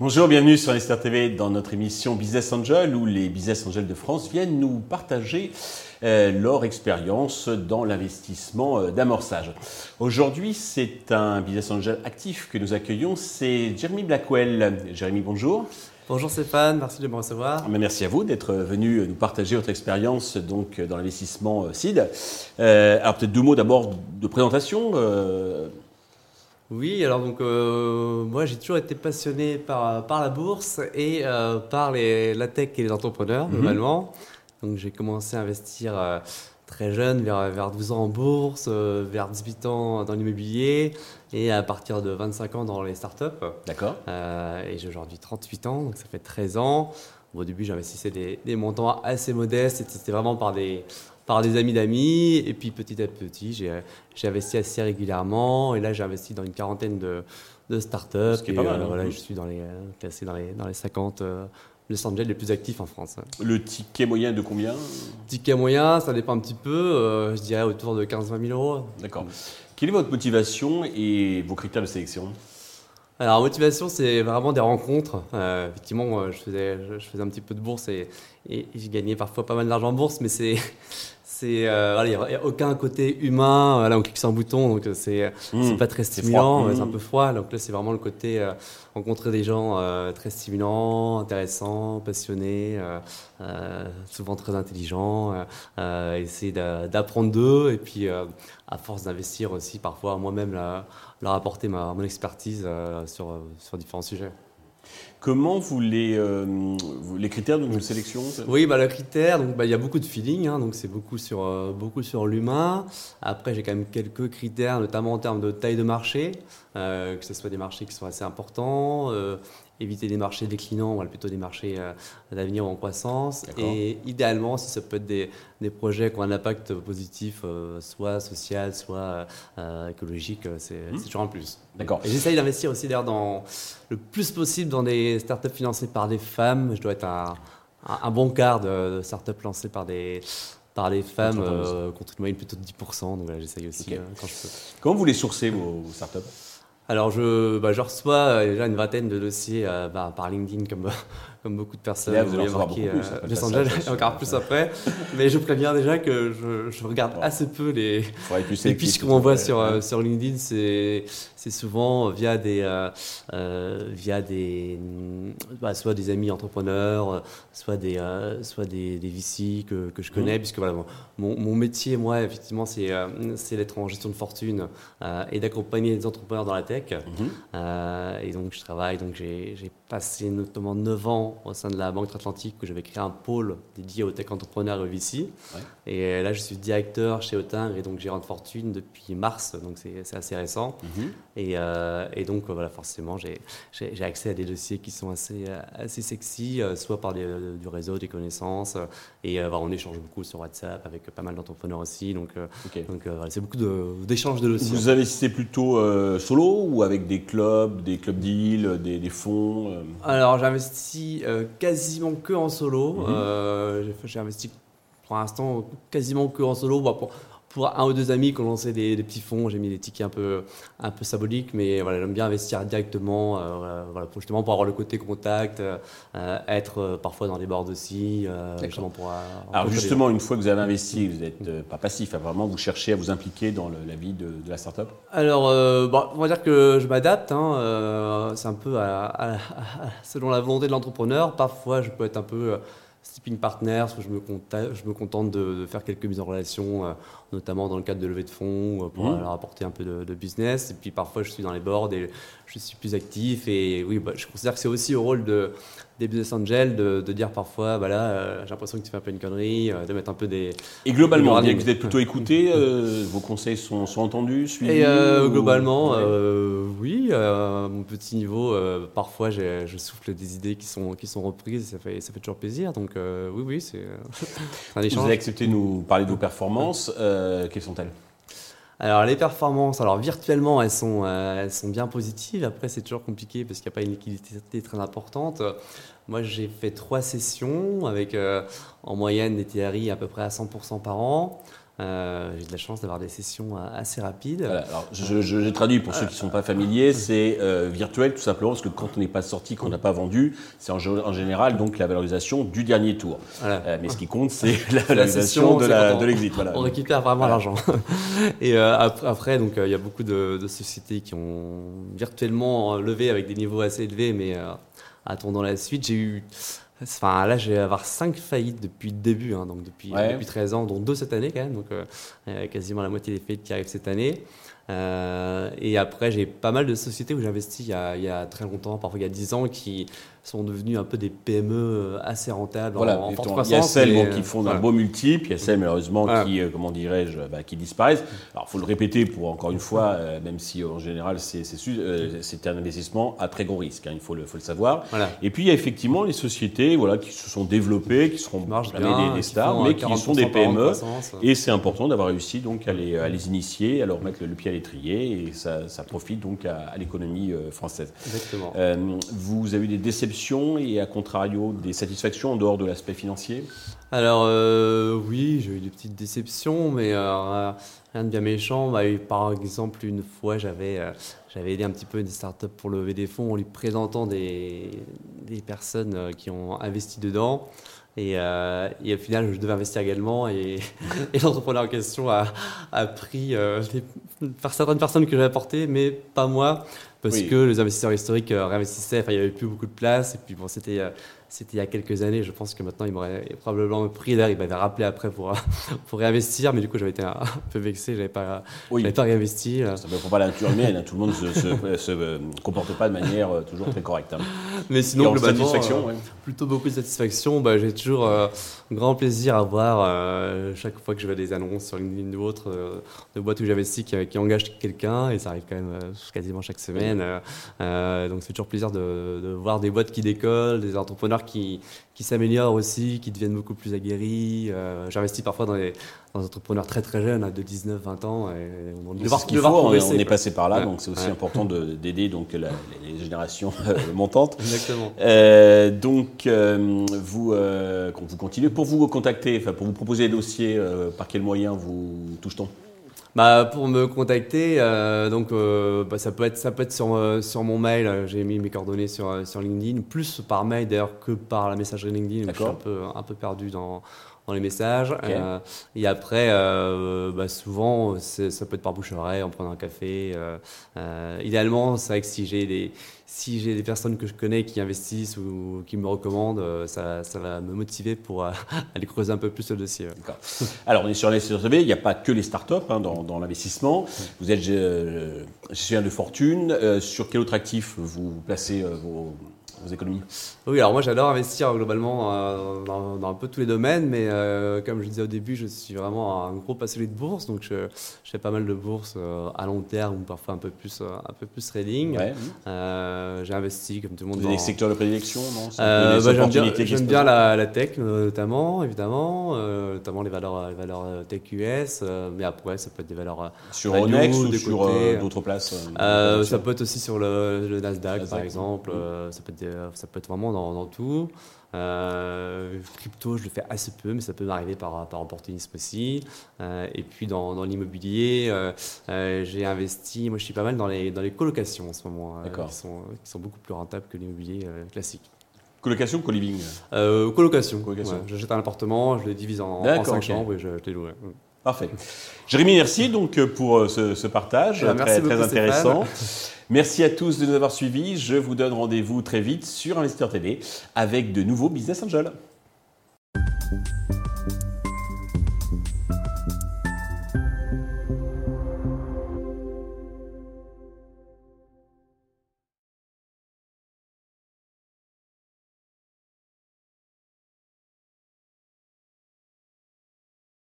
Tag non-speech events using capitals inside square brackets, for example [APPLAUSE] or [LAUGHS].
Bonjour, bienvenue sur Esther TV dans notre émission Business Angel où les Business Angels de France viennent nous partager euh, leur expérience dans l'investissement euh, d'amorçage. Aujourd'hui, c'est un Business Angel actif que nous accueillons, c'est Jeremy Blackwell. Jérémy, bonjour. Bonjour Stéphane, merci de me recevoir. Ah, merci à vous d'être venu nous partager votre expérience donc dans l'investissement euh, CID. alors peut-être deux mots d'abord de présentation. Oui, alors donc euh, moi j'ai toujours été passionné par, par la bourse et euh, par les, la tech et les entrepreneurs mhm. globalement. Donc j'ai commencé à investir euh, très jeune, vers, vers 12 ans en bourse, vers 18 ans dans l'immobilier et à partir de 25 ans dans les startups. D'accord. et j'ai aujourd'hui 38 ans, donc ça fait 13 ans. Au début j'investissais des, des montants assez modestes et c'était vraiment par des par des amis d'amis. Et puis petit à petit, j'ai investi assez régulièrement. Et là, j'ai investi dans une quarantaine de, de startups. Ce qui est pas mal. Euh, hein. voilà, je suis dans les, classé dans les, dans les 50 euh, les Angels les plus actifs en France. Le ticket moyen de combien? Ticket moyen, ça dépend un petit peu. Euh, je dirais autour de 15-20 000 euros. D'accord. Quelle est votre motivation et vos critères de sélection? Alors, motivation, c'est vraiment des rencontres. effectivement, je faisais, je, faisais un petit peu de bourse et j'ai gagné parfois pas mal d'argent en bourse, mais c'est c'est euh, il n'y a aucun côté humain là on clique sur un bouton donc euh, c'est mmh. pas très stimulant c'est un mmh. peu froid donc là c'est vraiment le côté euh, rencontrer des gens très stimulants intéressants passionnés souvent très intelligents essayer d'apprendre d'eux et puis à force d'investir aussi parfois moi-même leur apporter ma, mon expertise sur sur différents sujets Comment vous les, euh, les critères sélection Oui, bah, le critère, bah, il y a beaucoup de feeling, hein, donc c'est beaucoup sur, euh, beaucoup sur l'humain. Après, j'ai quand même quelques critères, notamment en termes de taille de marché, euh, que ce soit des marchés qui sont assez importants, éviter des marchés déclinants, voilà, plutôt des marchés euh, d'avenir en croissance. Et idéalement, si ça peut être des, des projets qui ont un impact positif, euh, soit social, soit euh, écologique, c'est mmh. toujours un plus. D'accord. Et j'essaye d'investir aussi d'ailleurs dans le plus possible dans des startups financées par des femmes. Je dois être un, un, bon quart de, startups lancées par des par les femmes contre une moyenne plutôt de 10%. Donc voilà, j'essaye aussi quand je peux. Comment vous les sourcez, vos startups? Alors, je, bah, je reçois euh, déjà une vingtaine de dossiers euh, bah, par LinkedIn, comme, [LAUGHS] comme beaucoup de personnes. Là, vous allez marqué, euh, [LAUGHS] encore plus après. Mais je préviens déjà que je, je regarde assez peu les, les pitchs qu'on m'envoie sur, sur LinkedIn. C'est, c'est souvent via des, euh via des, bah, soit des amis entrepreneurs, soit des, euh, soit des, des VC que, que je connais, mmh. puisque voilà, mon, mon métier, moi, effectivement, c'est, c'est d'être en gestion de fortune et d'accompagner les entrepreneurs dans la tech. Mmh. et donc, je travaille, donc j'ai, passé notamment 9 ans au sein de la Banque Atlantique où j'avais créé un pôle dédié aux tech entrepreneurs et VC. Et là, je suis directeur chez Autingre et donc gérant de fortune depuis mars, donc c'est assez récent. Mhm. et, euh, et, donc, voilà, forcément, j'ai accès à des dossiers qui sont assez, assez sexy, euh, soit par euh, du réseau, des connaissances. Et on échange beaucoup sur WhatsApp avec pas mal d'entrepreneurs aussi. Donc, donc c'est beaucoup d'échanges de, dossiers. Vous investissez plutôt solo ou avec des clubs, des clubs deals, des, des fonds Alors, j'investis euh, quasiment que en solo. Mhm. Euh, j'ai investi pour l'instant quasiment que en solo. pour, pour un ou deux amis qui ont lancé des, petits fonds, j'ai mis des tickets un peu, un peu symboliques, mais voilà, j'aime bien investir directement, euh, voilà, pour, justement pour avoir le côté contact, euh, être euh, parfois dans les boards aussi. pour, Alors justement, une fois que vous avez investi, vous n'êtes pas passif, hein, vraiment vous cherchez à vous impliquer dans la vie de, la startup? Alors, bon, on va dire que je m'adapte, hein, c'est un peu selon la volonté de l'entrepreneur. Parfois, je peux être un peu Stepping Partners, où je me, contente, je me contente de, faire quelques mises en relation, euh, notamment dans le cadre de levée de fonds, euh, pour mmh. leur apporter un peu de, business. Et puis parfois, je suis dans les boards et je suis plus actif. Et oui, bah, je considère que c'est aussi au rôle de, des business angels de, dire parfois, voilà, bah euh, j'ai l'impression que tu fais un peu une connerie, de mettre un peu des. Et globalement, que vous êtes plutôt écouté, vos conseils sont, sont entendus, suivis Et globalement, oui, à mon petit niveau, parfois je souffle des idées qui sont, qui sont reprises, ça fait, ça fait toujours plaisir. Donc oui, oui, c'est [LAUGHS] un échange. Vous avez accepté de nous parler de vos performances. Euh, quelles sont-elles? Alors les performances, alors virtuellement elles sont, elles sont bien positives. Après c'est toujours compliqué parce qu'il n'y a pas une liquidité très importante. Moi j'ai fait trois sessions avec en moyenne des TRI à peu près à 100% par an. Euh, j'ai de la chance d'avoir des sessions euh, assez rapides. alors, je, je, traduis pour ceux qui ne sont pas familiers, c'est euh, virtuel tout simplement parce que quand on n'est pas sorti, qu'on n'a pas vendu, c'est en, en, général donc la valorisation du dernier tour. mais ce qui compte, c'est [LAUGHS] la valorisation de l'exit. Voilà. On récupère vraiment l'argent. [LAUGHS] Et après, donc il y a beaucoup de, de, sociétés qui ont virtuellement levé avec des niveaux assez élevés, mais attendant la suite, j'ai eu Enfin, là, je vais avoir 5 faillites depuis le début, hein, donc depuis, depuis 13 ans, dont 2 cette année quand même, donc euh, quasiment la moitié des faillites qui arrivent cette année. Euh, et après, j'ai pas mal de sociétés où j'ai investi il y, a, il y, a, très longtemps, parfois il y a 10 ans, qui, sont devenus un peu des PME euh, assez rentables voilà, en, forte Il y a celles qui font un beau multiple, il y a celles malheureusement qui, euh, comment dirais-je, bah, qui disparaissent. Alors il faut le répéter pour encore une fois, euh, même si en général c'est c'est un investissement à très gros risque, hein, il faut le, faut le savoir. Et puis il y a effectivement les sociétés voilà, qui se sont développées, qui seront bien, des, stars, mais qui sont des PME. Et c'est important d'avoir réussi donc à les, à les, initier, à leur mettre le, pied à l'étrier, et ça, ça, profite donc à, à l'économie française. Exactement. vous avez eu des déceptions et à contrario des satisfactions en dehors de l'aspect financier? Alors euh, oui, j'ai eu des petites déceptions, mais euh, rien de bien méchant. Bah, par exemple, une fois, j'avais euh, j'avais aidé un petit peu une start-up pour lever des fonds en lui présentant des, des personnes qui ont investi dedans. Et, et, au final, je devais investir également. Et, [LAUGHS] l'entrepreneur en question a, pris par certaines personnes que j'avais apportées, mais pas moi parce que les investisseurs historiques euh, réinvestissaient, enfin, il n'y avait plus beaucoup de place, et puis bon, c'était euh, c'était il y a quelques années. Je pense que maintenant, il m'aurait probablement pris d'ailleurs, il m'avait rappelé après pour, [LAUGHS] pour réinvestir, mais du coup, j'avais été un, [LAUGHS] peu vexé, je n'avais pas, pas réinvesti. Ça ne pas la nature humaine, hein. tout le monde ne se, [LAUGHS] se, euh, comporte pas de manière euh, toujours très correcte. Hein. Mais sinon, globalement, satisfaction, euh, plutôt beaucoup de satisfaction. Bah, J'ai toujours un grand plaisir à voir chaque fois que je vois des annonces sur LinkedIn ou autre de boîtes où j'investis qui, qui engagent quelqu'un, et ça arrive quand même quasiment chaque semaine. Donc, c'est toujours plaisir de, de voir des boîtes qui décollent, des entrepreneurs qui, qui s'améliorent aussi, qui deviennent beaucoup plus aguerris. Euh, j'investis parfois dans des, entrepreneurs très très jeunes, de 19-20 ans. Et on, de voir, on, est passé par là, donc c'est aussi important d'aider donc les générations euh, [LAUGHS] montantes. Exactement. Euh, donc vous, vous continuez pour vous contacter, enfin pour vous proposer des dossiers, par quel moyen vous touche-t-on? Bah, pour me contacter, euh, donc euh, bah, ça peut être ça peut être sur euh, sur mon mail. J'ai mis mes coordonnées sur sur LinkedIn, plus par mail d'ailleurs que par la messagerie LinkedIn. je suis un peu un peu perdu dans dans les messages. et après, bah, souvent, ça peut être par bouche à oreille, en prenant un café. idéalement, c'est vrai que si j'ai des si j'ai des personnes que je connais qui investissent ou qui me recommandent, ça, ça va me motiver pour [LAUGHS] aller creuser un peu plus le dossier. Alors, on est sur les il n'y a pas que les startups hein, dans, dans l'investissement. Vous êtes euh, gestionnaire de fortune. sur quel autre actif vous placez vos, économies Oui, alors moi j'adore investir globalement euh, dans, un peu tous les domaines, mais euh, comme je disais au début, je suis vraiment un gros passionné de bourse, donc je, fais pas mal de bourses euh, à long terme ou parfois un peu plus, un peu plus trading. j'ai investi comme tout le monde. Vous avez des secteurs de prédilection, non? Bah, J'aime bien, bien la, tech notamment, évidemment, notamment les valeurs, les valeurs tech US, mais après ça peut être des valeurs sur Onex ou sur d'autres places. ça peut être aussi sur le, Nasdaq, par exemple, ça peut être euh, ça peut être vraiment dans, tout. Euh, crypto, je le fais assez peu, mais ça peut m'arriver par, par opportunisme aussi. Euh, et puis dans, l'immobilier, j'ai investi, moi je suis pas mal dans les, dans les colocations en ce moment, qui, sont, qui sont beaucoup plus rentables que l'immobilier classique. Colocation ou co-living? Colocation. J'achète un appartement, je le divise en, en 5 chambres et je, je les loue. Parfait. Jérémy, merci donc pour ce, ce partage ben, très, très intéressant. Merci à tous de nous avoir suivis. Je vous donne rendez-vous très vite sur Investisseur TV avec de nouveaux Business Angels.